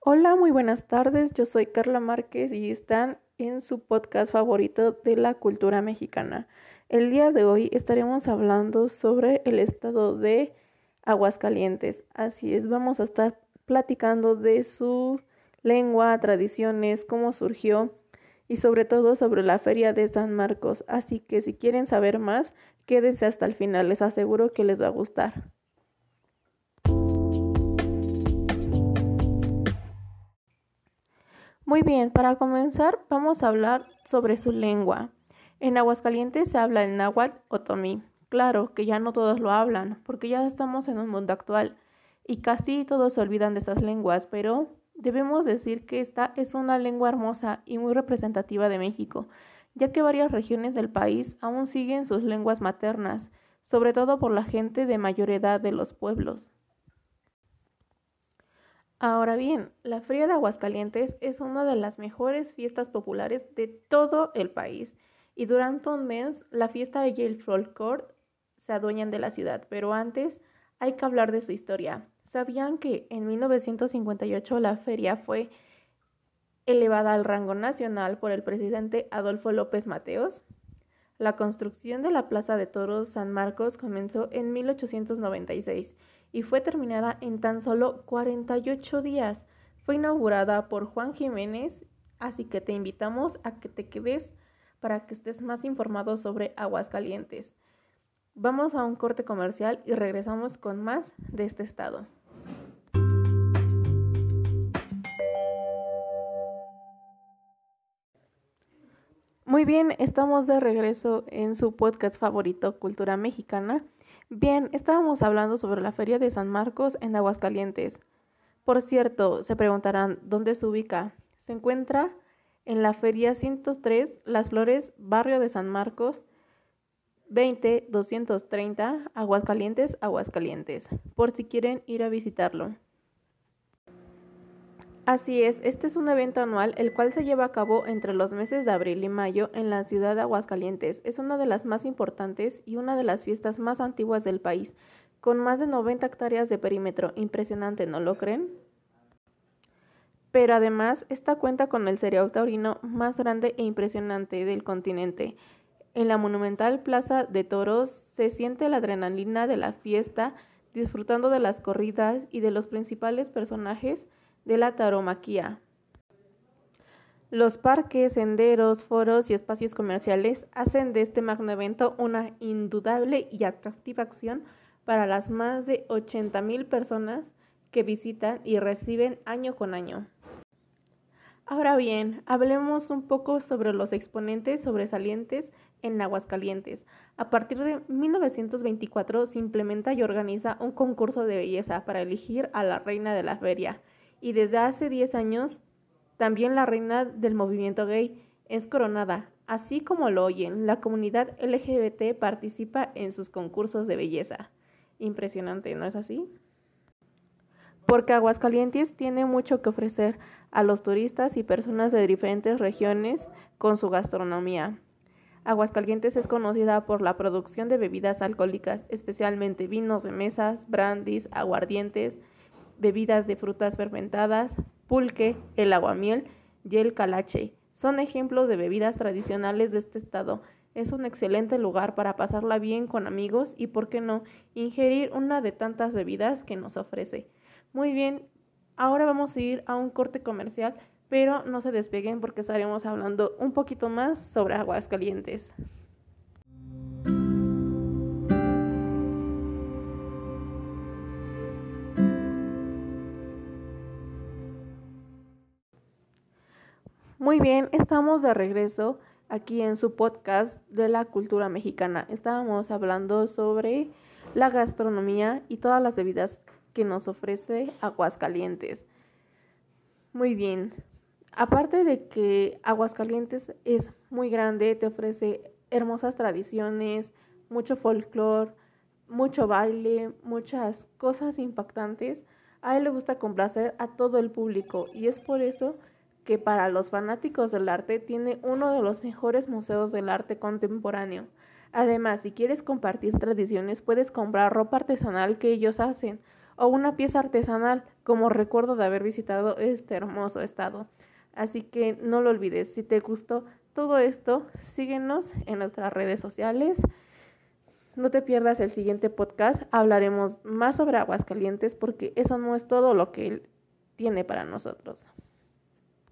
Hola, muy buenas tardes. Yo soy Carla Márquez y están en su podcast favorito de la cultura mexicana. El día de hoy estaremos hablando sobre el estado de Aguascalientes. Así es, vamos a estar platicando de su lengua, tradiciones, cómo surgió y sobre todo sobre la feria de San Marcos. Así que si quieren saber más, quédense hasta el final, les aseguro que les va a gustar. Muy bien, para comenzar vamos a hablar sobre su lengua. En Aguascalientes se habla el náhuatl otomí. Claro que ya no todos lo hablan, porque ya estamos en un mundo actual y casi todos se olvidan de esas lenguas, pero debemos decir que esta es una lengua hermosa y muy representativa de México, ya que varias regiones del país aún siguen sus lenguas maternas, sobre todo por la gente de mayor edad de los pueblos. Ahora bien, la Feria de Aguascalientes es una de las mejores fiestas populares de todo el país y durante un mes la fiesta y el folclore se adueñan de la ciudad, pero antes hay que hablar de su historia. ¿Sabían que en 1958 la feria fue elevada al rango nacional por el presidente Adolfo López Mateos? La construcción de la Plaza de Toros San Marcos comenzó en 1896 y fue terminada en tan solo 48 días. Fue inaugurada por Juan Jiménez, así que te invitamos a que te quedes para que estés más informado sobre Aguascalientes. Vamos a un corte comercial y regresamos con más de este estado. Muy bien, estamos de regreso en su podcast favorito, Cultura Mexicana. Bien, estábamos hablando sobre la Feria de San Marcos en Aguascalientes. Por cierto, se preguntarán dónde se ubica. Se encuentra en la Feria 103 Las Flores, barrio de San Marcos, 20230, Aguascalientes, Aguascalientes, por si quieren ir a visitarlo. Así es, este es un evento anual el cual se lleva a cabo entre los meses de abril y mayo en la ciudad de Aguascalientes. Es una de las más importantes y una de las fiestas más antiguas del país, con más de 90 hectáreas de perímetro. Impresionante, ¿no lo creen? Pero además, esta cuenta con el cereal taurino más grande e impresionante del continente. En la monumental Plaza de Toros se siente la adrenalina de la fiesta, disfrutando de las corridas y de los principales personajes de la taromaquia. Los parques, senderos, foros y espacios comerciales hacen de este magno evento una indudable y atractiva acción para las más de 80.000 personas que visitan y reciben año con año. Ahora bien, hablemos un poco sobre los exponentes sobresalientes en Aguascalientes. A partir de 1924 se implementa y organiza un concurso de belleza para elegir a la reina de la feria y desde hace 10 años también la reina del movimiento gay es coronada. Así como lo oyen, la comunidad LGBT participa en sus concursos de belleza. Impresionante, ¿no es así? Porque Aguascalientes tiene mucho que ofrecer a los turistas y personas de diferentes regiones con su gastronomía. Aguascalientes es conocida por la producción de bebidas alcohólicas, especialmente vinos de mesas, brandis, aguardientes, bebidas de frutas fermentadas, pulque, el aguamiel y el calache. Son ejemplos de bebidas tradicionales de este estado. Es un excelente lugar para pasarla bien con amigos y, por qué no, ingerir una de tantas bebidas que nos ofrece. Muy bien, ahora vamos a ir a un corte comercial, pero no se despeguen porque estaremos hablando un poquito más sobre aguas Muy bien, estamos de regreso aquí en su podcast de la cultura mexicana. Estábamos hablando sobre la gastronomía y todas las bebidas que nos ofrece Aguascalientes. Muy bien. Aparte de que Aguascalientes es muy grande, te ofrece hermosas tradiciones, mucho folclore, mucho baile, muchas cosas impactantes. A él le gusta complacer a todo el público y es por eso que para los fanáticos del arte tiene uno de los mejores museos del arte contemporáneo. Además, si quieres compartir tradiciones, puedes comprar ropa artesanal que ellos hacen o una pieza artesanal como recuerdo de haber visitado este hermoso estado. Así que no lo olvides, si te gustó todo esto, síguenos en nuestras redes sociales. No te pierdas el siguiente podcast, hablaremos más sobre Aguascalientes porque eso no es todo lo que él tiene para nosotros.